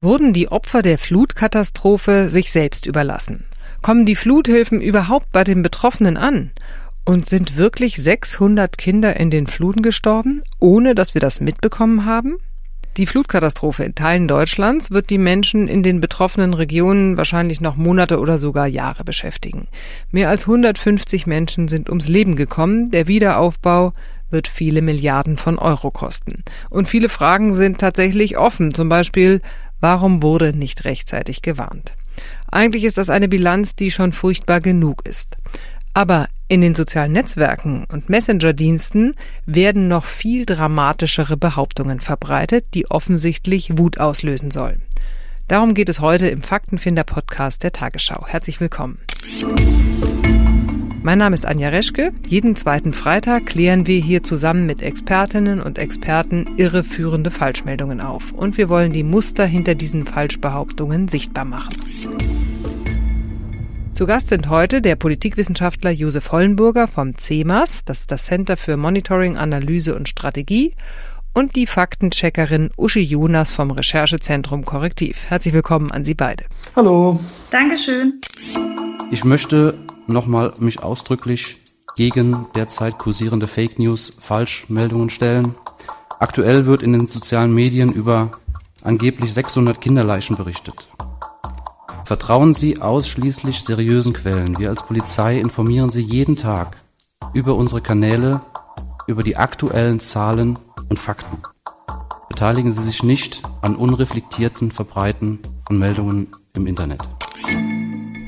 Wurden die Opfer der Flutkatastrophe sich selbst überlassen? Kommen die Fluthilfen überhaupt bei den Betroffenen an? Und sind wirklich 600 Kinder in den Fluten gestorben, ohne dass wir das mitbekommen haben? Die Flutkatastrophe in Teilen Deutschlands wird die Menschen in den betroffenen Regionen wahrscheinlich noch Monate oder sogar Jahre beschäftigen. Mehr als 150 Menschen sind ums Leben gekommen. Der Wiederaufbau wird viele Milliarden von Euro kosten. Und viele Fragen sind tatsächlich offen. Zum Beispiel, Warum wurde nicht rechtzeitig gewarnt? Eigentlich ist das eine Bilanz, die schon furchtbar genug ist. Aber in den sozialen Netzwerken und Messenger-Diensten werden noch viel dramatischere Behauptungen verbreitet, die offensichtlich Wut auslösen sollen. Darum geht es heute im Faktenfinder-Podcast der Tagesschau. Herzlich willkommen. Mein Name ist Anja Reschke. Jeden zweiten Freitag klären wir hier zusammen mit Expertinnen und Experten irreführende Falschmeldungen auf. Und wir wollen die Muster hinter diesen Falschbehauptungen sichtbar machen. Zu Gast sind heute der Politikwissenschaftler Josef Hollenburger vom CEMAS, das ist das Center für Monitoring, Analyse und Strategie, und die Faktencheckerin Uschi Jonas vom Recherchezentrum Korrektiv. Herzlich willkommen an Sie beide. Hallo. Dankeschön. Ich möchte nochmal mich ausdrücklich gegen derzeit kursierende Fake News, Falschmeldungen stellen. Aktuell wird in den sozialen Medien über angeblich 600 Kinderleichen berichtet. Vertrauen Sie ausschließlich seriösen Quellen. Wir als Polizei informieren Sie jeden Tag über unsere Kanäle, über die aktuellen Zahlen und Fakten. Beteiligen Sie sich nicht an unreflektierten Verbreiten von Meldungen im Internet.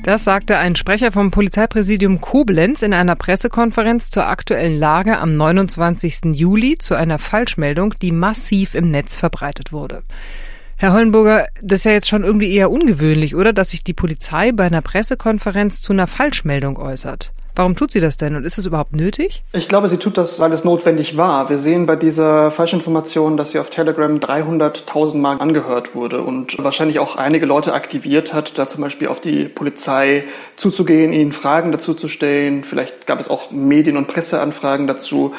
Das sagte ein Sprecher vom Polizeipräsidium Koblenz in einer Pressekonferenz zur aktuellen Lage am 29. Juli zu einer Falschmeldung, die massiv im Netz verbreitet wurde. Herr Hollenburger, das ist ja jetzt schon irgendwie eher ungewöhnlich, oder? Dass sich die Polizei bei einer Pressekonferenz zu einer Falschmeldung äußert. Warum tut sie das denn und ist es überhaupt nötig? Ich glaube, sie tut das, weil es notwendig war. Wir sehen bei dieser Falschinformation, dass sie auf Telegram 300.000 Mal angehört wurde und wahrscheinlich auch einige Leute aktiviert hat, da zum Beispiel auf die Polizei zuzugehen, ihnen Fragen dazu zu stellen. Vielleicht gab es auch Medien- und Presseanfragen dazu.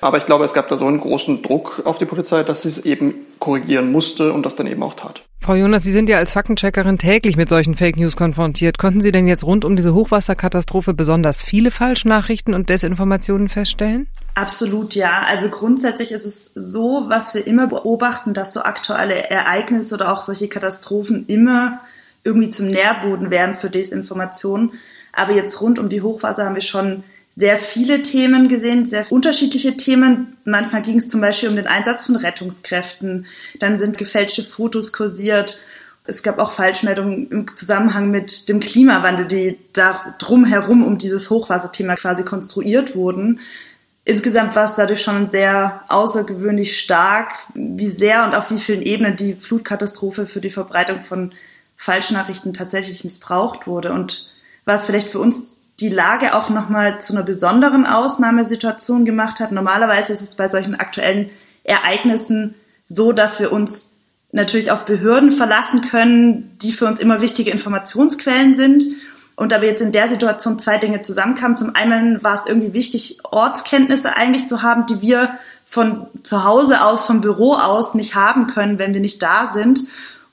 Aber ich glaube, es gab da so einen großen Druck auf die Polizei, dass sie es eben korrigieren musste und das dann eben auch tat. Frau Jonas, Sie sind ja als Faktencheckerin täglich mit solchen Fake News konfrontiert. Konnten Sie denn jetzt rund um diese Hochwasserkatastrophe besonders viele Falschnachrichten und Desinformationen feststellen? Absolut, ja. Also grundsätzlich ist es so, was wir immer beobachten, dass so aktuelle Ereignisse oder auch solche Katastrophen immer irgendwie zum Nährboden werden für Desinformation. Aber jetzt rund um die Hochwasser haben wir schon sehr viele Themen gesehen, sehr unterschiedliche Themen. Manchmal ging es zum Beispiel um den Einsatz von Rettungskräften. Dann sind gefälschte Fotos kursiert. Es gab auch Falschmeldungen im Zusammenhang mit dem Klimawandel, die da drumherum um dieses Hochwasserthema quasi konstruiert wurden. Insgesamt war es dadurch schon sehr außergewöhnlich stark, wie sehr und auf wie vielen Ebenen die Flutkatastrophe für die Verbreitung von Falschnachrichten tatsächlich missbraucht wurde. Und was vielleicht für uns die Lage auch nochmal zu einer besonderen Ausnahmesituation gemacht hat. Normalerweise ist es bei solchen aktuellen Ereignissen so, dass wir uns natürlich auf Behörden verlassen können, die für uns immer wichtige Informationsquellen sind. Und da wir jetzt in der Situation zwei Dinge zusammenkamen, zum einen war es irgendwie wichtig, Ortskenntnisse eigentlich zu haben, die wir von zu Hause aus, vom Büro aus nicht haben können, wenn wir nicht da sind.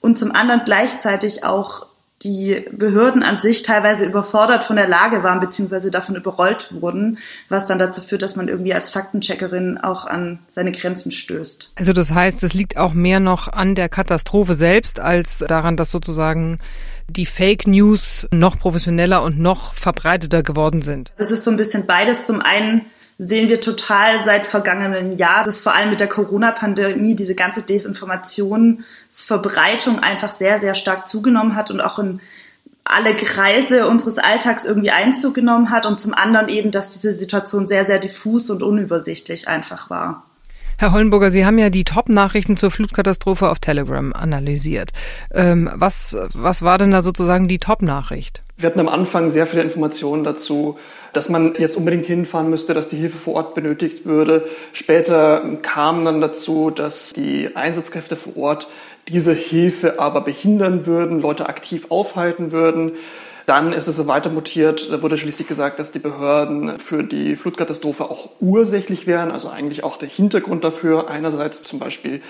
Und zum anderen gleichzeitig auch die Behörden an sich teilweise überfordert von der Lage waren, beziehungsweise davon überrollt wurden, was dann dazu führt, dass man irgendwie als Faktencheckerin auch an seine Grenzen stößt. Also das heißt, es liegt auch mehr noch an der Katastrophe selbst, als daran, dass sozusagen die Fake News noch professioneller und noch verbreiteter geworden sind. Es ist so ein bisschen beides. Zum einen sehen wir total seit vergangenen Jahr, dass vor allem mit der Corona-Pandemie diese ganze Desinformationsverbreitung einfach sehr, sehr stark zugenommen hat und auch in alle Kreise unseres Alltags irgendwie Einzug genommen hat und zum anderen eben, dass diese Situation sehr, sehr diffus und unübersichtlich einfach war. Herr Hollenburger, Sie haben ja die Top-Nachrichten zur Flutkatastrophe auf Telegram analysiert. Ähm, was, was war denn da sozusagen die Top-Nachricht? Wir hatten am Anfang sehr viele Informationen dazu, dass man jetzt unbedingt hinfahren müsste, dass die Hilfe vor Ort benötigt würde. Später kam dann dazu, dass die Einsatzkräfte vor Ort diese Hilfe aber behindern würden, Leute aktiv aufhalten würden. Dann ist es so weiter mutiert. Da wurde schließlich gesagt, dass die Behörden für die Flutkatastrophe auch ursächlich wären, also eigentlich auch der Hintergrund dafür. Einerseits zum Beispiel,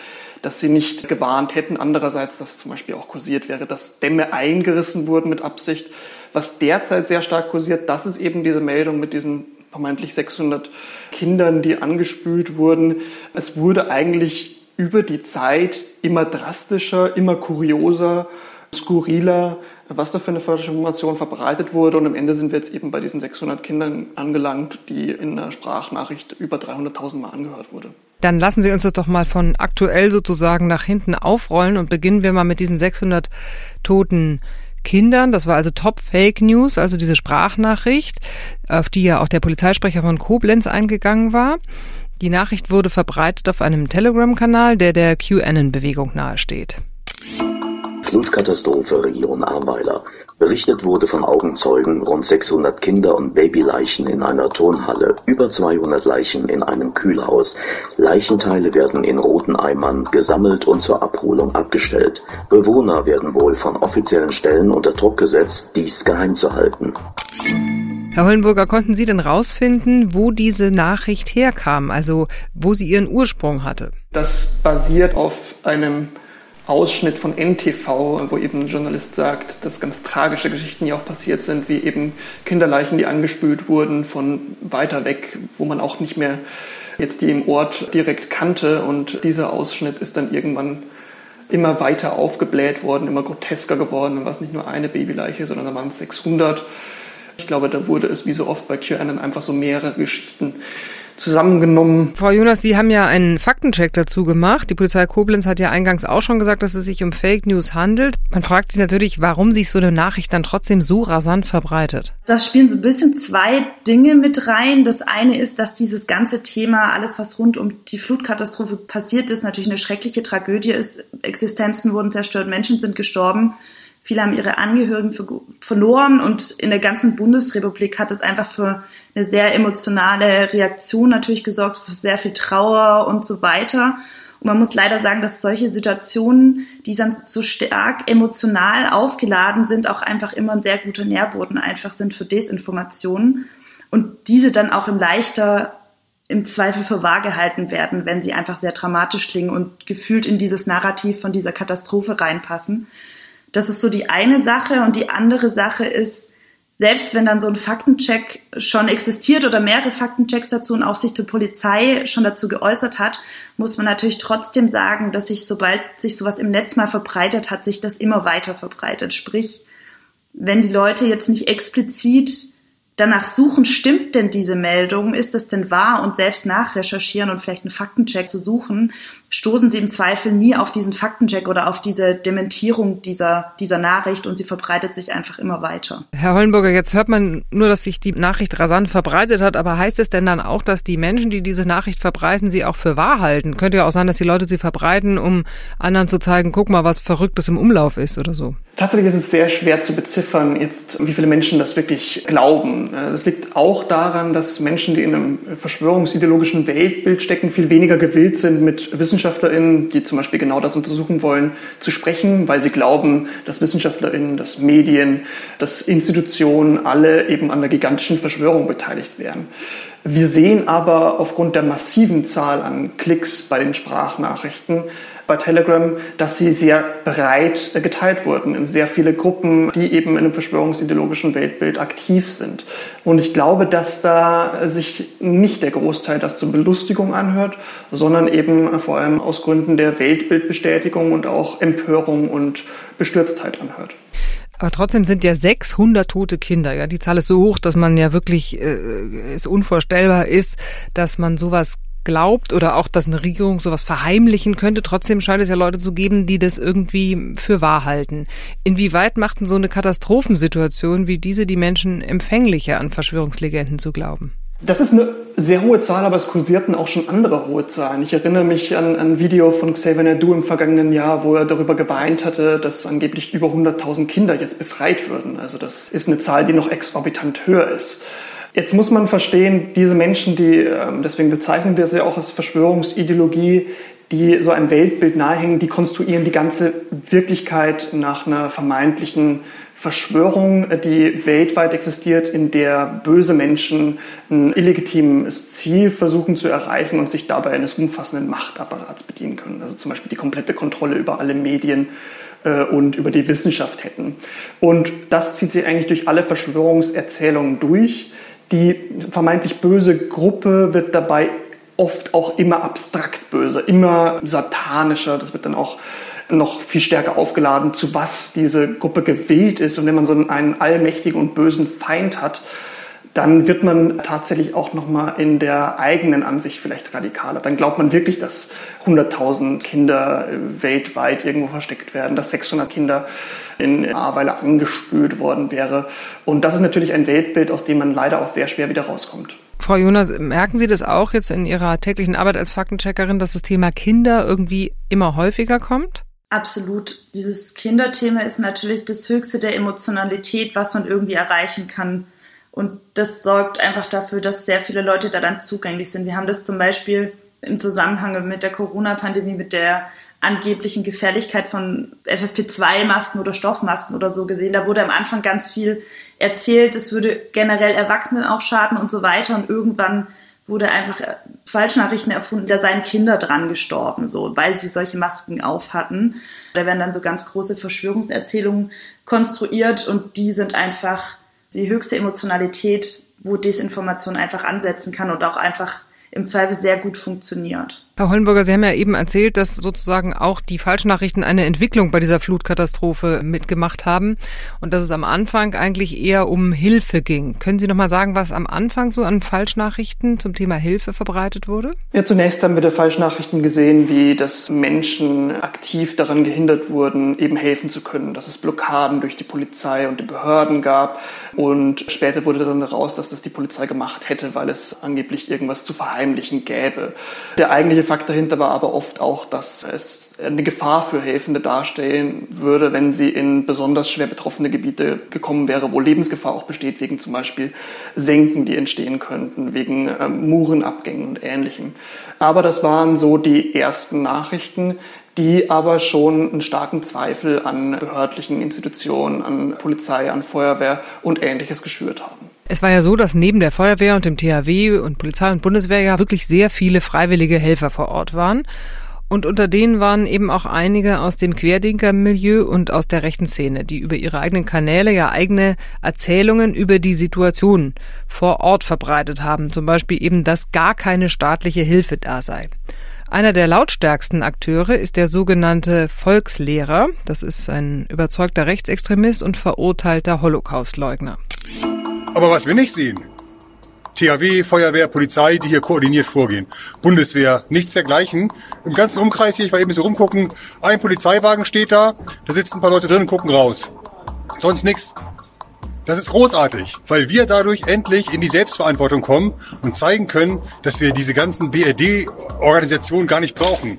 dass sie nicht gewarnt hätten. Andererseits, dass zum Beispiel auch kursiert wäre, dass Dämme eingerissen wurden mit Absicht. Was derzeit sehr stark kursiert, das ist eben diese Meldung mit diesen vermeintlich 600 Kindern, die angespült wurden. Es wurde eigentlich über die Zeit immer drastischer, immer kurioser, skurriler, was da für eine falsche Information verbreitet wurde. Und am Ende sind wir jetzt eben bei diesen 600 Kindern angelangt, die in einer Sprachnachricht über 300.000 Mal angehört wurde. Dann lassen Sie uns das doch mal von aktuell sozusagen nach hinten aufrollen und beginnen wir mal mit diesen 600 toten Kindern. Das war also Top Fake News, also diese Sprachnachricht, auf die ja auch der Polizeisprecher von Koblenz eingegangen war. Die Nachricht wurde verbreitet auf einem Telegram-Kanal, der der QAnon-Bewegung nahesteht. Flutkatastrophe Region Ahrweiler. Berichtet wurde von Augenzeugen rund 600 Kinder- und Babyleichen in einer Turnhalle, über 200 Leichen in einem Kühlhaus. Leichenteile werden in roten Eimern gesammelt und zur Abholung abgestellt. Bewohner werden wohl von offiziellen Stellen unter Druck gesetzt, dies geheim zu halten. Herr Hollenburger, konnten Sie denn rausfinden, wo diese Nachricht herkam, also wo sie ihren Ursprung hatte? Das basiert auf einem Ausschnitt von NTV, wo eben ein Journalist sagt, dass ganz tragische Geschichten ja auch passiert sind, wie eben Kinderleichen, die angespült wurden von weiter weg, wo man auch nicht mehr jetzt die im Ort direkt kannte. Und dieser Ausschnitt ist dann irgendwann immer weiter aufgebläht worden, immer grotesker geworden. Dann war es nicht nur eine Babyleiche, sondern da waren es 600. Ich glaube, da wurde es wie so oft bei QAnon einfach so mehrere Geschichten zusammengenommen. Frau Jonas, Sie haben ja einen Faktencheck dazu gemacht. Die Polizei Koblenz hat ja eingangs auch schon gesagt, dass es sich um Fake News handelt. Man fragt sich natürlich, warum sich so eine Nachricht dann trotzdem so rasant verbreitet. Das spielen so ein bisschen zwei Dinge mit rein. Das eine ist, dass dieses ganze Thema, alles was rund um die Flutkatastrophe passiert ist, natürlich eine schreckliche Tragödie ist. Existenzen wurden zerstört, Menschen sind gestorben. Viele haben ihre Angehörigen verloren und in der ganzen Bundesrepublik hat es einfach für eine sehr emotionale Reaktion natürlich gesorgt, für sehr viel Trauer und so weiter. Und man muss leider sagen, dass solche Situationen, die dann so stark emotional aufgeladen sind, auch einfach immer ein sehr guter Nährboden einfach sind für Desinformationen und diese dann auch im leichter im Zweifel für wahr gehalten werden, wenn sie einfach sehr dramatisch klingen und gefühlt in dieses Narrativ von dieser Katastrophe reinpassen. Das ist so die eine Sache. Und die andere Sache ist, selbst wenn dann so ein Faktencheck schon existiert oder mehrere Faktenchecks dazu und auch sich die Polizei schon dazu geäußert hat, muss man natürlich trotzdem sagen, dass sich, sobald sich sowas im Netz mal verbreitet hat, sich das immer weiter verbreitet. Sprich, wenn die Leute jetzt nicht explizit danach suchen, stimmt denn diese Meldung, ist das denn wahr und selbst nachrecherchieren und vielleicht einen Faktencheck zu suchen, stoßen sie im Zweifel nie auf diesen Faktencheck oder auf diese Dementierung dieser, dieser Nachricht und sie verbreitet sich einfach immer weiter. Herr Hollenburger, jetzt hört man nur, dass sich die Nachricht rasant verbreitet hat, aber heißt es denn dann auch, dass die Menschen, die diese Nachricht verbreiten, sie auch für wahr halten? Könnte ja auch sein, dass die Leute sie verbreiten, um anderen zu zeigen, guck mal, was Verrücktes im Umlauf ist oder so. Tatsächlich ist es sehr schwer zu beziffern, jetzt, wie viele Menschen das wirklich glauben. Das liegt auch daran, dass Menschen, die in einem verschwörungsideologischen Weltbild stecken, viel weniger gewillt sind, mit WissenschaftlerInnen, die zum Beispiel genau das untersuchen wollen, zu sprechen, weil sie glauben, dass WissenschaftlerInnen, dass Medien, dass Institutionen alle eben an der gigantischen Verschwörung beteiligt werden. Wir sehen aber aufgrund der massiven Zahl an Klicks bei den Sprachnachrichten, bei Telegram, dass sie sehr breit geteilt wurden in sehr viele Gruppen, die eben in einem verschwörungsideologischen Weltbild aktiv sind. Und ich glaube, dass da sich nicht der Großteil das zur Belustigung anhört, sondern eben vor allem aus Gründen der Weltbildbestätigung und auch Empörung und Bestürztheit anhört. Aber trotzdem sind ja 600 tote Kinder. Ja, die Zahl ist so hoch, dass man ja wirklich äh, es unvorstellbar ist, dass man sowas glaubt oder auch, dass eine Regierung sowas verheimlichen könnte. Trotzdem scheint es ja Leute zu geben, die das irgendwie für wahr halten. Inwieweit macht denn so eine Katastrophensituation wie diese die Menschen empfänglicher an Verschwörungslegenden zu glauben? Das ist eine sehr hohe Zahl, aber es kursierten auch schon andere hohe Zahlen. Ich erinnere mich an ein Video von Xavier Nadu im vergangenen Jahr, wo er darüber geweint hatte, dass angeblich über 100.000 Kinder jetzt befreit würden. Also das ist eine Zahl, die noch exorbitant höher ist. Jetzt muss man verstehen, diese Menschen, die, ähm, deswegen bezeichnen wir sie auch als Verschwörungsideologie, die so ein Weltbild nahehängen, die konstruieren die ganze Wirklichkeit nach einer vermeintlichen Verschwörung, die weltweit existiert, in der böse Menschen ein illegitimes Ziel versuchen zu erreichen und sich dabei eines umfassenden Machtapparats bedienen können. Also zum Beispiel die komplette Kontrolle über alle Medien äh, und über die Wissenschaft hätten. Und das zieht sich eigentlich durch alle Verschwörungserzählungen durch. Die vermeintlich böse Gruppe wird dabei oft auch immer abstrakt böse, immer satanischer. Das wird dann auch noch viel stärker aufgeladen, zu was diese Gruppe gewählt ist. Und wenn man so einen allmächtigen und bösen Feind hat, dann wird man tatsächlich auch nochmal in der eigenen Ansicht vielleicht radikaler. Dann glaubt man wirklich, dass 100.000 Kinder weltweit irgendwo versteckt werden, dass 600 Kinder in Ahrweiler angespült worden wäre. Und das ist natürlich ein Weltbild, aus dem man leider auch sehr schwer wieder rauskommt. Frau Jonas, merken Sie das auch jetzt in Ihrer täglichen Arbeit als Faktencheckerin, dass das Thema Kinder irgendwie immer häufiger kommt? Absolut. Dieses Kinderthema ist natürlich das Höchste der Emotionalität, was man irgendwie erreichen kann. Und das sorgt einfach dafür, dass sehr viele Leute da dann zugänglich sind. Wir haben das zum Beispiel im Zusammenhang mit der Corona-Pandemie, mit der angeblichen Gefährlichkeit von FFP2-Masken oder Stoffmasken oder so gesehen. Da wurde am Anfang ganz viel erzählt, es würde generell Erwachsenen auch schaden und so weiter. Und irgendwann wurde einfach Falschnachrichten erfunden, da seien Kinder dran gestorben, so, weil sie solche Masken auf hatten. Da werden dann so ganz große Verschwörungserzählungen konstruiert und die sind einfach die höchste Emotionalität, wo Desinformation einfach ansetzen kann und auch einfach im Zweifel sehr gut funktioniert. Herr Hollenburger, Sie haben ja eben erzählt, dass sozusagen auch die Falschnachrichten eine Entwicklung bei dieser Flutkatastrophe mitgemacht haben und dass es am Anfang eigentlich eher um Hilfe ging. Können Sie noch mal sagen, was am Anfang so an Falschnachrichten zum Thema Hilfe verbreitet wurde? Ja, zunächst haben wir der Falschnachrichten gesehen, wie dass Menschen aktiv daran gehindert wurden, eben helfen zu können, dass es Blockaden durch die Polizei und die Behörden gab und später wurde dann heraus, dass das die Polizei gemacht hätte, weil es angeblich irgendwas zu verheimlichen gäbe. Der eigentliche Fakt dahinter war aber oft auch, dass es eine Gefahr für Helfende darstellen würde, wenn sie in besonders schwer betroffene Gebiete gekommen wäre, wo Lebensgefahr auch besteht, wegen zum Beispiel Senken, die entstehen könnten, wegen ähm, Murenabgängen und Ähnlichem. Aber das waren so die ersten Nachrichten, die aber schon einen starken Zweifel an behördlichen Institutionen, an Polizei, an Feuerwehr und Ähnliches geschürt haben. Es war ja so, dass neben der Feuerwehr und dem THW und Polizei und Bundeswehr ja wirklich sehr viele freiwillige Helfer vor Ort waren. Und unter denen waren eben auch einige aus dem Querdenker-Milieu und aus der rechten Szene, die über ihre eigenen Kanäle ja eigene Erzählungen über die Situation vor Ort verbreitet haben. Zum Beispiel eben, dass gar keine staatliche Hilfe da sei. Einer der lautstärksten Akteure ist der sogenannte Volkslehrer. Das ist ein überzeugter Rechtsextremist und verurteilter Holocaustleugner. Aber was wir nicht sehen, THW, Feuerwehr, Polizei, die hier koordiniert vorgehen. Bundeswehr, nichts dergleichen. Im ganzen Umkreis hier, ich war eben so rumgucken, ein Polizeiwagen steht da, da sitzen ein paar Leute drin und gucken raus. Sonst nichts. Das ist großartig, weil wir dadurch endlich in die Selbstverantwortung kommen und zeigen können, dass wir diese ganzen BRD-Organisationen gar nicht brauchen.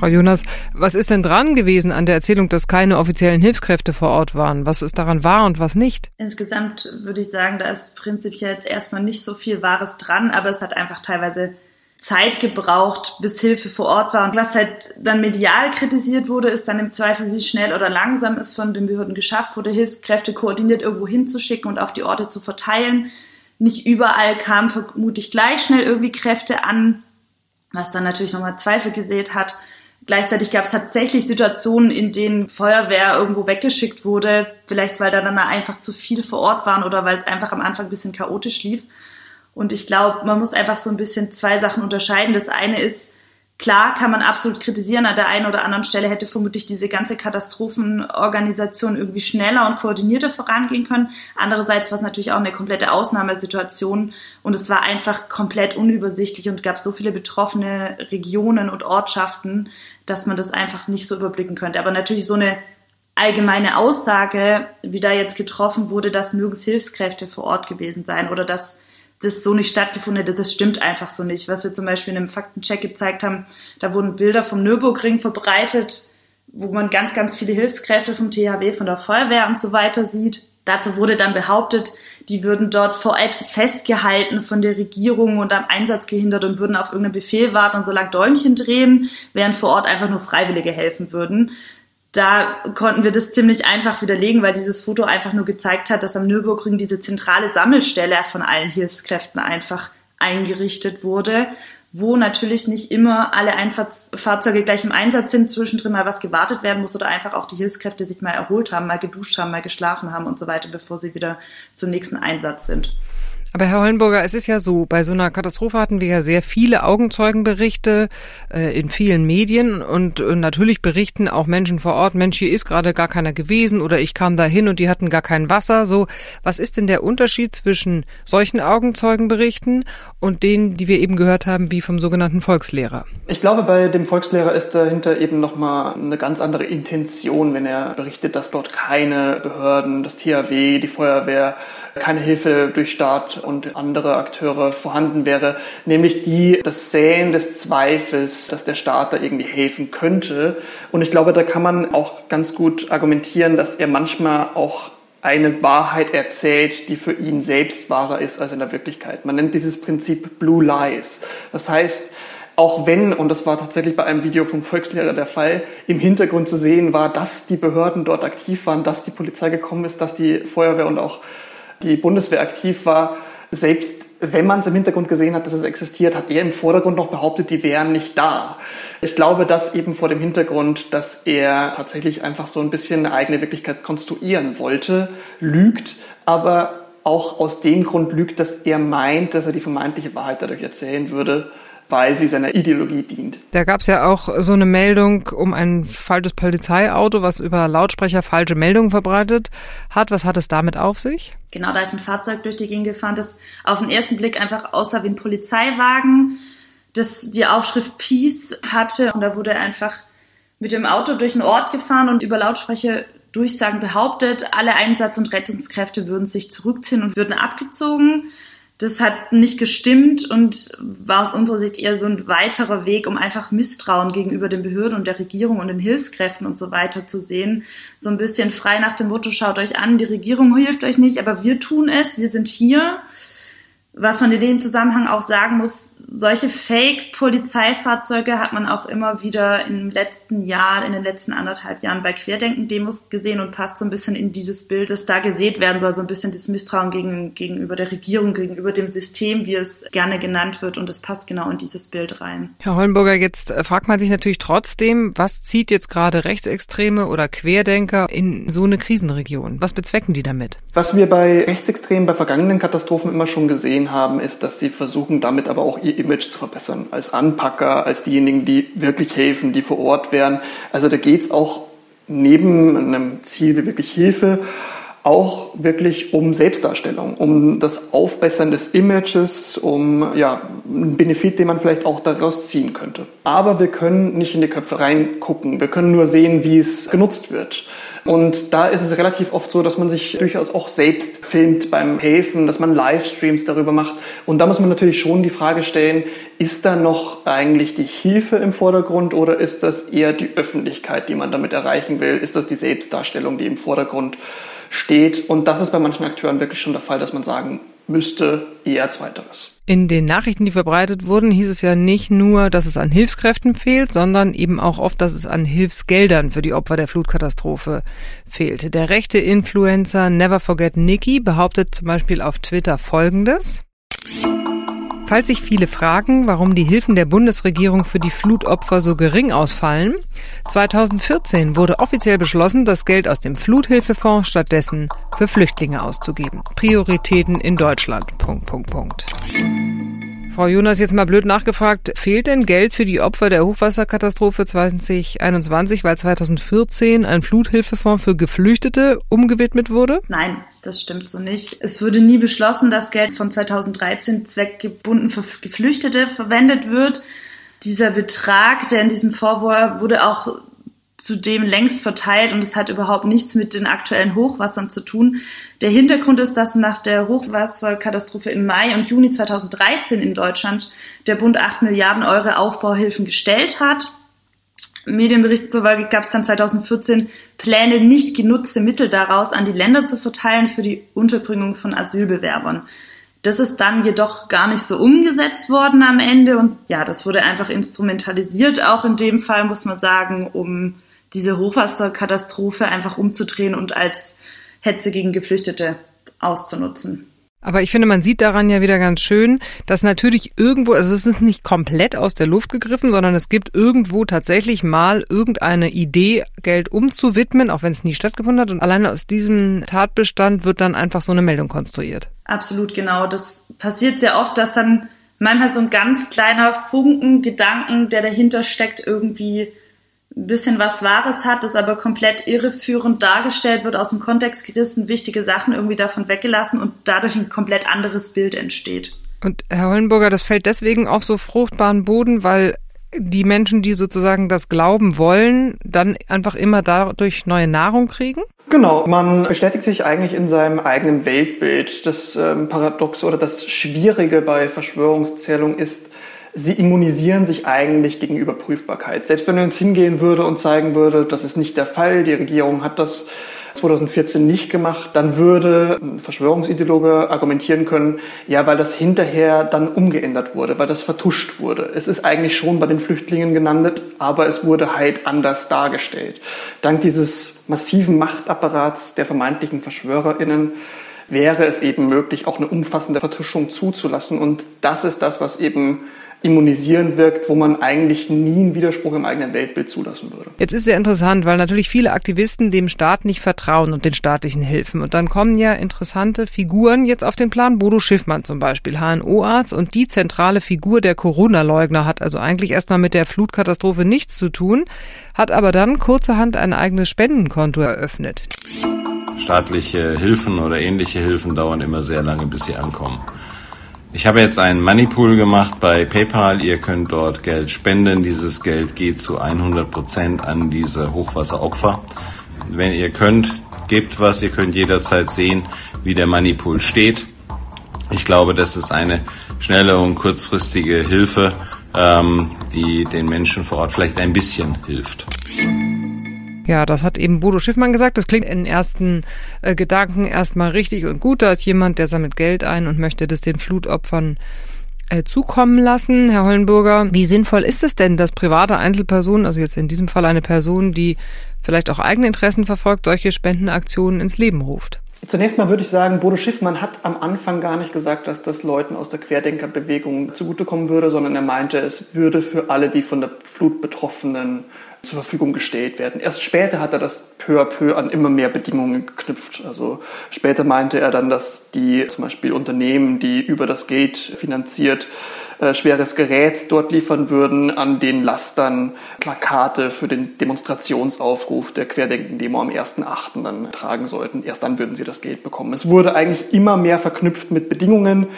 Frau Jonas, was ist denn dran gewesen an der Erzählung, dass keine offiziellen Hilfskräfte vor Ort waren? Was ist daran wahr und was nicht? Insgesamt würde ich sagen, da ist prinzipiell jetzt erstmal nicht so viel Wahres dran, aber es hat einfach teilweise Zeit gebraucht, bis Hilfe vor Ort war. Und was halt dann medial kritisiert wurde, ist dann im Zweifel, wie schnell oder langsam es von den Behörden geschafft wurde, Hilfskräfte koordiniert irgendwo hinzuschicken und auf die Orte zu verteilen. Nicht überall kamen vermutlich gleich schnell irgendwie Kräfte an, was dann natürlich nochmal Zweifel gesät hat. Gleichzeitig gab es tatsächlich Situationen, in denen Feuerwehr irgendwo weggeschickt wurde, vielleicht weil da dann einfach zu viel vor Ort waren oder weil es einfach am Anfang ein bisschen chaotisch lief. Und ich glaube, man muss einfach so ein bisschen zwei Sachen unterscheiden. Das eine ist, Klar kann man absolut kritisieren, an der einen oder anderen Stelle hätte vermutlich diese ganze Katastrophenorganisation irgendwie schneller und koordinierter vorangehen können. Andererseits war es natürlich auch eine komplette Ausnahmesituation und es war einfach komplett unübersichtlich und gab so viele betroffene Regionen und Ortschaften, dass man das einfach nicht so überblicken könnte. Aber natürlich so eine allgemeine Aussage, wie da jetzt getroffen wurde, dass nirgends Hilfskräfte vor Ort gewesen seien oder dass das so nicht stattgefunden hätte, das stimmt einfach so nicht. Was wir zum Beispiel in einem Faktencheck gezeigt haben, da wurden Bilder vom Nürburgring verbreitet, wo man ganz, ganz viele Hilfskräfte vom THW, von der Feuerwehr und so weiter sieht. Dazu wurde dann behauptet, die würden dort vor Ort festgehalten von der Regierung und am Einsatz gehindert und würden auf irgendeinen Befehl warten und so lang Däumchen drehen, während vor Ort einfach nur Freiwillige helfen würden. Da konnten wir das ziemlich einfach widerlegen, weil dieses Foto einfach nur gezeigt hat, dass am Nürburgring diese zentrale Sammelstelle von allen Hilfskräften einfach eingerichtet wurde wo natürlich nicht immer alle Einfahrtsfahrzeuge gleich im Einsatz sind, zwischendrin mal was gewartet werden muss oder einfach auch die Hilfskräfte sich mal erholt haben, mal geduscht haben, mal geschlafen haben und so weiter, bevor sie wieder zum nächsten Einsatz sind. Aber Herr Hollenburger, es ist ja so, bei so einer Katastrophe hatten wir ja sehr viele Augenzeugenberichte äh, in vielen Medien und äh, natürlich berichten auch Menschen vor Ort, Mensch, hier ist gerade gar keiner gewesen oder ich kam da hin und die hatten gar kein Wasser. So, was ist denn der Unterschied zwischen solchen Augenzeugenberichten und denen, die wir eben gehört haben, wie vom sogenannten Volkslehrer? Ich glaube, bei dem Volkslehrer ist dahinter eben nochmal eine ganz andere Intention, wenn er berichtet, dass dort keine Behörden, das THW, die Feuerwehr, keine Hilfe durch Staat und andere Akteure vorhanden wäre, nämlich die das Säen des Zweifels, dass der Staat da irgendwie helfen könnte. Und ich glaube, da kann man auch ganz gut argumentieren, dass er manchmal auch eine Wahrheit erzählt, die für ihn selbst wahrer ist als in der Wirklichkeit. Man nennt dieses Prinzip Blue Lies. Das heißt, auch wenn, und das war tatsächlich bei einem Video vom Volkslehrer der Fall, im Hintergrund zu sehen war, dass die Behörden dort aktiv waren, dass die Polizei gekommen ist, dass die Feuerwehr und auch die Bundeswehr aktiv war, selbst wenn man es im Hintergrund gesehen hat, dass es existiert, hat er im Vordergrund noch behauptet, die wären nicht da. Ich glaube, dass eben vor dem Hintergrund, dass er tatsächlich einfach so ein bisschen eine eigene Wirklichkeit konstruieren wollte, lügt, aber auch aus dem Grund lügt, dass er meint, dass er die vermeintliche Wahrheit dadurch erzählen würde, weil sie seiner Ideologie dient. Da gab es ja auch so eine Meldung um ein falsches Polizeiauto, was über Lautsprecher falsche Meldungen verbreitet hat. Was hat es damit auf sich? Genau, da ist ein Fahrzeug durch die Gegend gefahren, das auf den ersten Blick einfach aussah wie ein Polizeiwagen, das die Aufschrift Peace hatte und da wurde er einfach mit dem Auto durch den Ort gefahren und über Lautsprecher Durchsagen behauptet, alle Einsatz- und Rettungskräfte würden sich zurückziehen und würden abgezogen. Das hat nicht gestimmt und war aus unserer Sicht eher so ein weiterer Weg, um einfach Misstrauen gegenüber den Behörden und der Regierung und den Hilfskräften und so weiter zu sehen. So ein bisschen frei nach dem Motto, schaut euch an, die Regierung hilft euch nicht, aber wir tun es, wir sind hier was man in dem Zusammenhang auch sagen muss, solche Fake-Polizeifahrzeuge hat man auch immer wieder im letzten Jahr, in den letzten anderthalb Jahren bei Querdenken-Demos gesehen und passt so ein bisschen in dieses Bild, das da gesät werden soll, so ein bisschen das Misstrauen gegen, gegenüber der Regierung, gegenüber dem System, wie es gerne genannt wird und das passt genau in dieses Bild rein. Herr Hollenburger, jetzt äh, fragt man sich natürlich trotzdem, was zieht jetzt gerade Rechtsextreme oder Querdenker in so eine Krisenregion? Was bezwecken die damit? Was wir bei Rechtsextremen bei vergangenen Katastrophen immer schon gesehen haben, ist, dass sie versuchen, damit aber auch ihr Image zu verbessern. Als Anpacker, als diejenigen, die wirklich helfen, die vor Ort wären. Also da geht es auch neben einem Ziel wie wirklich Hilfe auch wirklich um Selbstdarstellung, um das Aufbessern des Images, um ja, einen Benefit, den man vielleicht auch daraus ziehen könnte. Aber wir können nicht in die Köpfe reingucken. Wir können nur sehen, wie es genutzt wird. Und da ist es relativ oft so, dass man sich durchaus auch selbst filmt beim Helfen, dass man Livestreams darüber macht. Und da muss man natürlich schon die Frage stellen, ist da noch eigentlich die Hilfe im Vordergrund oder ist das eher die Öffentlichkeit, die man damit erreichen will? Ist das die Selbstdarstellung, die im Vordergrund steht? Und das ist bei manchen Akteuren wirklich schon der Fall, dass man sagen müsste, eher zweiteres. In den Nachrichten, die verbreitet wurden, hieß es ja nicht nur, dass es an Hilfskräften fehlt, sondern eben auch oft, dass es an Hilfsgeldern für die Opfer der Flutkatastrophe fehlt. Der rechte Influencer Never Forget Nikki behauptet zum Beispiel auf Twitter Folgendes. Falls sich viele fragen, warum die Hilfen der Bundesregierung für die Flutopfer so gering ausfallen, 2014 wurde offiziell beschlossen, das Geld aus dem Fluthilfefonds stattdessen für Flüchtlinge auszugeben. Prioritäten in Deutschland. Punkt, Punkt, Punkt. Frau Jonas, jetzt mal blöd nachgefragt, fehlt denn Geld für die Opfer der Hochwasserkatastrophe 2021, weil 2014 ein Fluthilfefonds für Geflüchtete umgewidmet wurde? Nein, das stimmt so nicht. Es wurde nie beschlossen, dass Geld von 2013 zweckgebunden für Geflüchtete verwendet wird. Dieser Betrag, der in diesem war, wurde auch zudem längst verteilt und es hat überhaupt nichts mit den aktuellen Hochwassern zu tun. Der Hintergrund ist, dass nach der Hochwasserkatastrophe im Mai und Juni 2013 in Deutschland der Bund 8 Milliarden Euro Aufbauhilfen gestellt hat. Medienbericht zufolge gab es dann 2014 Pläne, nicht genutzte Mittel daraus an die Länder zu verteilen für die Unterbringung von Asylbewerbern. Das ist dann jedoch gar nicht so umgesetzt worden am Ende und ja, das wurde einfach instrumentalisiert, auch in dem Fall muss man sagen, um diese Hochwasserkatastrophe einfach umzudrehen und als Hetze gegen Geflüchtete auszunutzen. Aber ich finde, man sieht daran ja wieder ganz schön, dass natürlich irgendwo, also es ist nicht komplett aus der Luft gegriffen, sondern es gibt irgendwo tatsächlich mal irgendeine Idee, Geld umzuwidmen, auch wenn es nie stattgefunden hat. Und alleine aus diesem Tatbestand wird dann einfach so eine Meldung konstruiert. Absolut, genau. Das passiert sehr oft, dass dann manchmal so ein ganz kleiner Funken Gedanken, der dahinter steckt, irgendwie ein bisschen was Wahres hat, das aber komplett irreführend dargestellt wird, aus dem Kontext gerissen, wichtige Sachen irgendwie davon weggelassen und dadurch ein komplett anderes Bild entsteht. Und Herr Hollenburger, das fällt deswegen auf so fruchtbaren Boden, weil die Menschen, die sozusagen das glauben wollen, dann einfach immer dadurch neue Nahrung kriegen? Genau, man bestätigt sich eigentlich in seinem eigenen Weltbild. Das ähm, Paradox oder das Schwierige bei Verschwörungszählung ist, sie immunisieren sich eigentlich gegen Überprüfbarkeit. Selbst wenn man jetzt hingehen würde und zeigen würde, das ist nicht der Fall, die Regierung hat das 2014 nicht gemacht, dann würde ein Verschwörungsideologe argumentieren können, ja, weil das hinterher dann umgeändert wurde, weil das vertuscht wurde. Es ist eigentlich schon bei den Flüchtlingen genannt, aber es wurde halt anders dargestellt. Dank dieses massiven Machtapparats der vermeintlichen VerschwörerInnen wäre es eben möglich, auch eine umfassende Vertuschung zuzulassen. Und das ist das, was eben immunisierend wirkt, wo man eigentlich nie einen Widerspruch im eigenen Weltbild zulassen würde. Jetzt ist ja interessant, weil natürlich viele Aktivisten dem Staat nicht vertrauen und den staatlichen Hilfen. Und dann kommen ja interessante Figuren jetzt auf den Plan. Bodo Schiffmann zum Beispiel, HNO-Arzt und die zentrale Figur der Corona-Leugner hat also eigentlich erstmal mit der Flutkatastrophe nichts zu tun, hat aber dann kurzerhand ein eigenes Spendenkonto eröffnet. Staatliche Hilfen oder ähnliche Hilfen dauern immer sehr lange, bis sie ankommen. Ich habe jetzt einen Moneypool gemacht bei PayPal. Ihr könnt dort Geld spenden. Dieses Geld geht zu 100 Prozent an diese Hochwasseropfer. Wenn ihr könnt, gebt was. Ihr könnt jederzeit sehen, wie der Moneypool steht. Ich glaube, das ist eine schnelle und kurzfristige Hilfe, ähm, die den Menschen vor Ort vielleicht ein bisschen hilft. Ja, das hat eben Bodo Schiffmann gesagt. Das klingt in ersten äh, Gedanken erstmal richtig und gut. Da ist jemand, der sammelt Geld ein und möchte das den Flutopfern äh, zukommen lassen. Herr Hollenburger, wie sinnvoll ist es denn, dass private Einzelpersonen, also jetzt in diesem Fall eine Person, die vielleicht auch eigene Interessen verfolgt, solche Spendenaktionen ins Leben ruft? Zunächst mal würde ich sagen, Bodo Schiffmann hat am Anfang gar nicht gesagt, dass das Leuten aus der Querdenkerbewegung zugutekommen würde, sondern er meinte, es würde für alle die von der Flut Betroffenen zur Verfügung gestellt werden. Erst später hat er das peu à peu an immer mehr Bedingungen geknüpft. Also später meinte er dann, dass die zum Beispiel Unternehmen, die über das Gate finanziert, äh, schweres Gerät dort liefern würden, an den Lastern Plakate für den Demonstrationsaufruf der Querdenken-Demo am 1.8. dann tragen sollten. Erst dann würden sie das Geld bekommen. Es wurde eigentlich immer mehr verknüpft mit Bedingungen,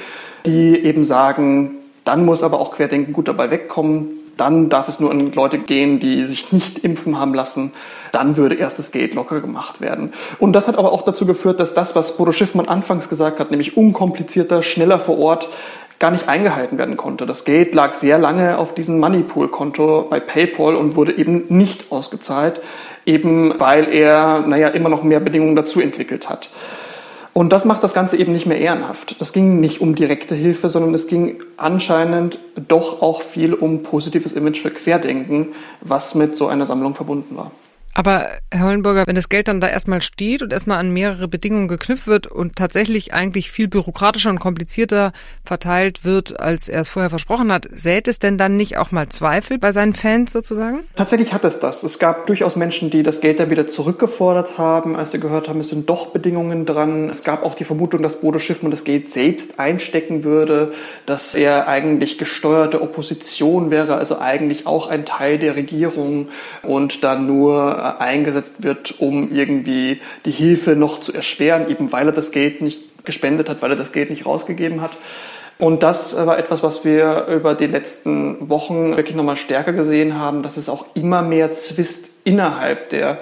die eben sagen, dann muss aber auch Querdenken gut dabei wegkommen. Dann darf es nur an Leute gehen, die sich nicht impfen haben lassen. Dann würde erst das Geld locker gemacht werden. Und das hat aber auch dazu geführt, dass das, was Bodo Schiffmann anfangs gesagt hat, nämlich unkomplizierter, schneller vor Ort, gar nicht eingehalten werden konnte. Das Geld lag sehr lange auf diesem Moneypool-Konto bei PayPal und wurde eben nicht ausgezahlt, eben weil er, naja, immer noch mehr Bedingungen dazu entwickelt hat. Und das macht das Ganze eben nicht mehr ehrenhaft. Das ging nicht um direkte Hilfe, sondern es ging anscheinend doch auch viel um positives Image für Querdenken, was mit so einer Sammlung verbunden war. Aber Herr Hollenburger, wenn das Geld dann da erstmal steht und erstmal an mehrere Bedingungen geknüpft wird und tatsächlich eigentlich viel bürokratischer und komplizierter verteilt wird, als er es vorher versprochen hat, sät es denn dann nicht auch mal Zweifel bei seinen Fans sozusagen? Tatsächlich hat es das. Es gab durchaus Menschen, die das Geld dann wieder zurückgefordert haben, als sie gehört haben, es sind doch Bedingungen dran. Es gab auch die Vermutung, dass Bodo Schiffmann das Geld selbst einstecken würde, dass er eigentlich gesteuerte Opposition wäre, also eigentlich auch ein Teil der Regierung und dann nur eingesetzt wird, um irgendwie die Hilfe noch zu erschweren, eben weil er das Geld nicht gespendet hat, weil er das Geld nicht rausgegeben hat. Und das war etwas, was wir über die letzten Wochen wirklich nochmal stärker gesehen haben, dass es auch immer mehr Zwist innerhalb der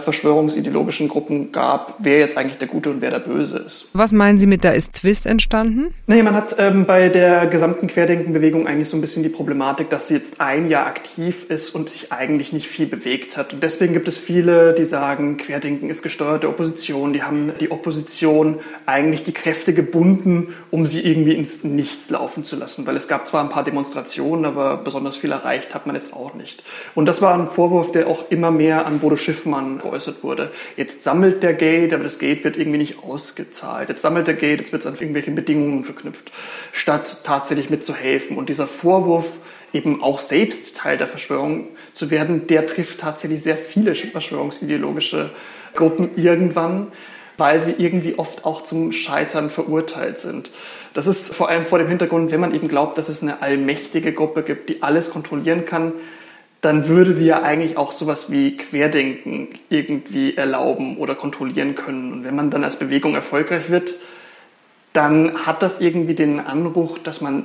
verschwörungsideologischen Gruppen gab, wer jetzt eigentlich der Gute und wer der Böse ist. Was meinen Sie mit, da ist Twist entstanden? Nee, man hat ähm, bei der gesamten Querdenkenbewegung eigentlich so ein bisschen die Problematik, dass sie jetzt ein Jahr aktiv ist und sich eigentlich nicht viel bewegt hat. Und deswegen gibt es viele, die sagen, Querdenken ist gesteuerte Opposition. Die haben die Opposition eigentlich die Kräfte gebunden, um sie irgendwie ins Nichts laufen zu lassen. Weil es gab zwar ein paar Demonstrationen, aber besonders viel erreicht hat man jetzt auch nicht. Und das war ein Vorwurf, der auch immer mehr an Bodo Schiffmann geäußert wurde. Jetzt sammelt der Gate, aber das Gate wird irgendwie nicht ausgezahlt. Jetzt sammelt der Gate, jetzt wird es an irgendwelche Bedingungen verknüpft, statt tatsächlich mitzuhelfen. Und dieser Vorwurf, eben auch selbst Teil der Verschwörung zu werden, der trifft tatsächlich sehr viele verschwörungsideologische Gruppen irgendwann, weil sie irgendwie oft auch zum Scheitern verurteilt sind. Das ist vor allem vor dem Hintergrund, wenn man eben glaubt, dass es eine allmächtige Gruppe gibt, die alles kontrollieren kann, dann würde sie ja eigentlich auch sowas wie Querdenken irgendwie erlauben oder kontrollieren können. Und wenn man dann als Bewegung erfolgreich wird, dann hat das irgendwie den Anruch, dass man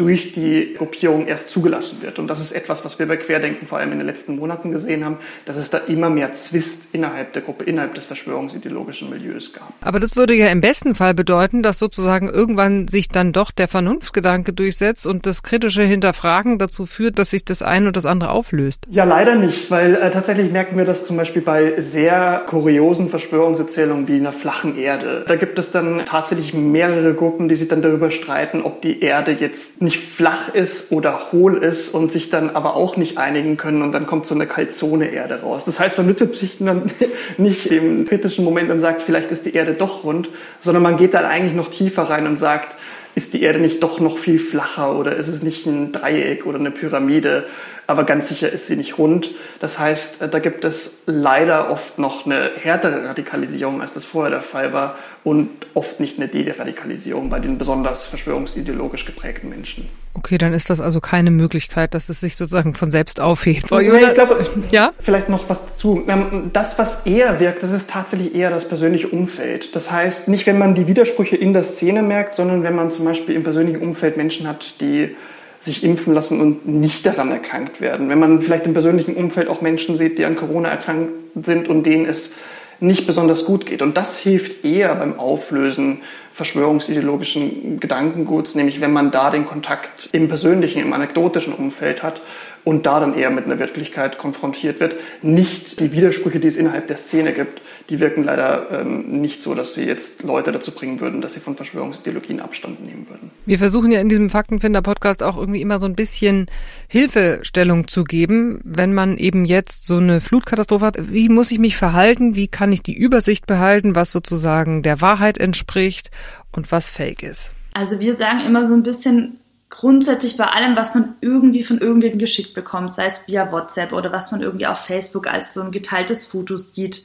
durch die Gruppierung erst zugelassen wird. Und das ist etwas, was wir bei Querdenken vor allem in den letzten Monaten gesehen haben, dass es da immer mehr Zwist innerhalb der Gruppe, innerhalb des verschwörungsideologischen Milieus gab. Aber das würde ja im besten Fall bedeuten, dass sozusagen irgendwann sich dann doch der Vernunftgedanke durchsetzt und das kritische Hinterfragen dazu führt, dass sich das eine und das andere auflöst. Ja, leider nicht, weil äh, tatsächlich merken wir das zum Beispiel bei sehr kuriosen Verschwörungserzählungen wie einer flachen Erde. Da gibt es dann tatsächlich mehrere Gruppen, die sich dann darüber streiten, ob die Erde jetzt nicht nicht flach ist oder hohl ist und sich dann aber auch nicht einigen können und dann kommt so eine Kalzone-Erde raus. Das heißt, man nützt sich dann nicht im kritischen Moment und sagt, vielleicht ist die Erde doch rund, sondern man geht dann eigentlich noch tiefer rein und sagt, ist die Erde nicht doch noch viel flacher oder ist es nicht ein Dreieck oder eine Pyramide? Aber ganz sicher ist sie nicht rund. Das heißt, da gibt es leider oft noch eine härtere Radikalisierung, als das vorher der Fall war und oft nicht eine Deradikalisierung bei den besonders verschwörungsideologisch geprägten Menschen. Okay, dann ist das also keine Möglichkeit, dass es sich sozusagen von selbst aufhebt. Nee, ich glaube, ja? vielleicht noch was dazu. Ähm, das, was eher wirkt, das ist tatsächlich eher das persönliche Umfeld. Das heißt, nicht wenn man die Widersprüche in der Szene merkt, sondern wenn man zum Beispiel im persönlichen Umfeld Menschen hat, die sich impfen lassen und nicht daran erkrankt werden. Wenn man vielleicht im persönlichen Umfeld auch Menschen sieht, die an Corona erkrankt sind und denen es nicht besonders gut geht. Und das hilft eher beim Auflösen verschwörungsideologischen Gedankenguts, nämlich wenn man da den Kontakt im persönlichen, im anekdotischen Umfeld hat und da dann eher mit einer Wirklichkeit konfrontiert wird. Nicht die Widersprüche, die es innerhalb der Szene gibt, die wirken leider ähm, nicht so, dass sie jetzt Leute dazu bringen würden, dass sie von Verschwörungsideologien Abstand nehmen würden. Wir versuchen ja in diesem Faktenfinder-Podcast auch irgendwie immer so ein bisschen Hilfestellung zu geben, wenn man eben jetzt so eine Flutkatastrophe hat. Wie muss ich mich verhalten? Wie kann ich die Übersicht behalten, was sozusagen der Wahrheit entspricht und was fake ist? Also wir sagen immer so ein bisschen, grundsätzlich bei allem, was man irgendwie von irgendwem geschickt bekommt, sei es via WhatsApp oder was man irgendwie auf Facebook als so ein geteiltes Foto sieht,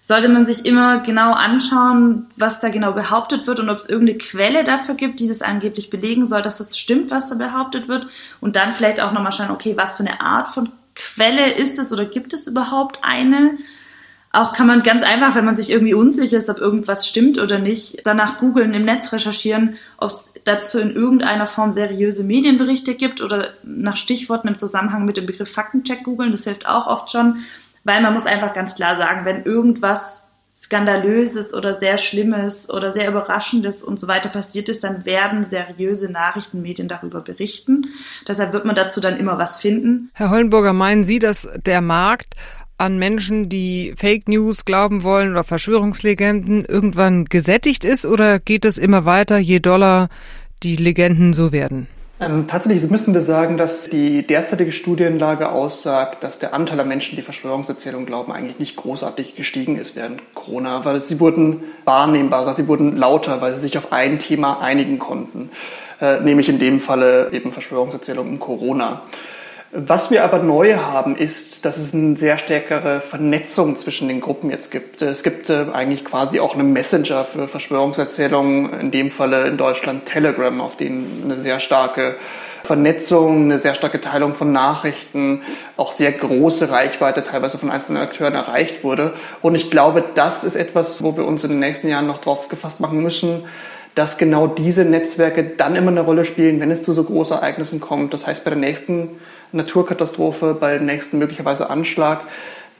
sollte man sich immer genau anschauen, was da genau behauptet wird und ob es irgendeine Quelle dafür gibt, die das angeblich belegen soll, dass das stimmt, was da behauptet wird. Und dann vielleicht auch nochmal schauen, okay, was für eine Art von Quelle ist es oder gibt es überhaupt eine? Auch kann man ganz einfach, wenn man sich irgendwie unsicher ist, ob irgendwas stimmt oder nicht, danach googeln, im Netz recherchieren, ob es dazu in irgendeiner Form seriöse Medienberichte gibt oder nach Stichworten im Zusammenhang mit dem Begriff Faktencheck googeln. Das hilft auch oft schon, weil man muss einfach ganz klar sagen, wenn irgendwas Skandalöses oder sehr Schlimmes oder sehr Überraschendes und so weiter passiert ist, dann werden seriöse Nachrichtenmedien darüber berichten. Deshalb wird man dazu dann immer was finden. Herr Hollenburger, meinen Sie, dass der Markt an Menschen, die Fake News glauben wollen oder Verschwörungslegenden irgendwann gesättigt ist oder geht es immer weiter, je doller die Legenden so werden? Ähm, tatsächlich müssen wir sagen, dass die derzeitige Studienlage aussagt, dass der Anteil der Menschen, die Verschwörungserzählungen glauben, eigentlich nicht großartig gestiegen ist während Corona, weil sie wurden wahrnehmbarer, sie wurden lauter, weil sie sich auf ein Thema einigen konnten, äh, nämlich in dem Falle eben Verschwörungserzählungen Corona. Was wir aber neu haben, ist, dass es eine sehr stärkere Vernetzung zwischen den Gruppen jetzt gibt. Es gibt äh, eigentlich quasi auch einen Messenger für Verschwörungserzählungen, in dem Falle in Deutschland Telegram, auf dem eine sehr starke Vernetzung, eine sehr starke Teilung von Nachrichten, auch sehr große Reichweite teilweise von einzelnen Akteuren erreicht wurde. Und ich glaube, das ist etwas, wo wir uns in den nächsten Jahren noch drauf gefasst machen müssen, dass genau diese Netzwerke dann immer eine Rolle spielen, wenn es zu so Großereignissen kommt. Das heißt, bei der nächsten Naturkatastrophe, bei dem nächsten möglicherweise Anschlag,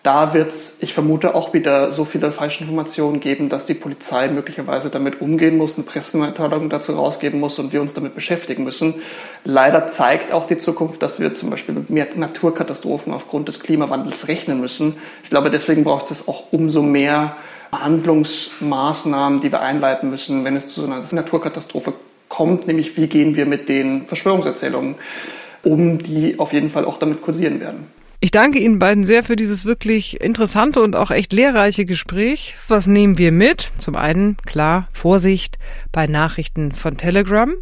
da wird es, ich vermute, auch wieder so viele Falschinformationen geben, dass die Polizei möglicherweise damit umgehen muss, eine Pressemitteilung dazu rausgeben muss und wir uns damit beschäftigen müssen. Leider zeigt auch die Zukunft, dass wir zum Beispiel mit mehr Naturkatastrophen aufgrund des Klimawandels rechnen müssen. Ich glaube, deswegen braucht es auch umso mehr Handlungsmaßnahmen, die wir einleiten müssen, wenn es zu so einer Naturkatastrophe kommt, nämlich wie gehen wir mit den Verschwörungserzählungen um, die auf jeden Fall auch damit kursieren werden. Ich danke Ihnen beiden sehr für dieses wirklich interessante und auch echt lehrreiche Gespräch. Was nehmen wir mit? Zum einen, klar, Vorsicht bei Nachrichten von Telegram.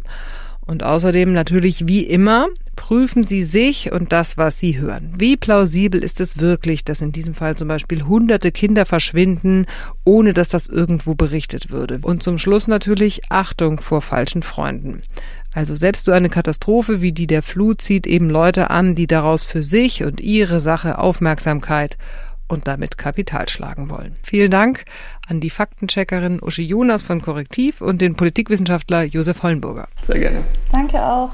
Und außerdem natürlich wie immer, prüfen Sie sich und das, was Sie hören. Wie plausibel ist es wirklich, dass in diesem Fall zum Beispiel hunderte Kinder verschwinden, ohne dass das irgendwo berichtet würde? Und zum Schluss natürlich Achtung vor falschen Freunden. Also selbst so eine Katastrophe wie die der Flut zieht eben Leute an, die daraus für sich und ihre Sache Aufmerksamkeit und damit Kapital schlagen wollen. Vielen Dank an die Faktencheckerin Uschi Jonas von Korrektiv und den Politikwissenschaftler Josef Hollenburger. Sehr gerne. Danke auch.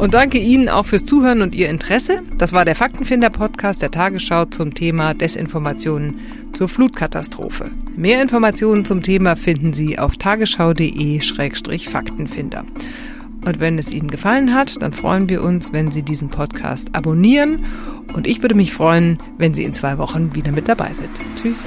Und danke Ihnen auch fürs Zuhören und Ihr Interesse. Das war der Faktenfinder-Podcast der Tagesschau zum Thema Desinformationen zur Flutkatastrophe. Mehr Informationen zum Thema finden Sie auf tagesschau.de-faktenfinder. Und wenn es Ihnen gefallen hat, dann freuen wir uns, wenn Sie diesen Podcast abonnieren. Und ich würde mich freuen, wenn Sie in zwei Wochen wieder mit dabei sind. Tschüss.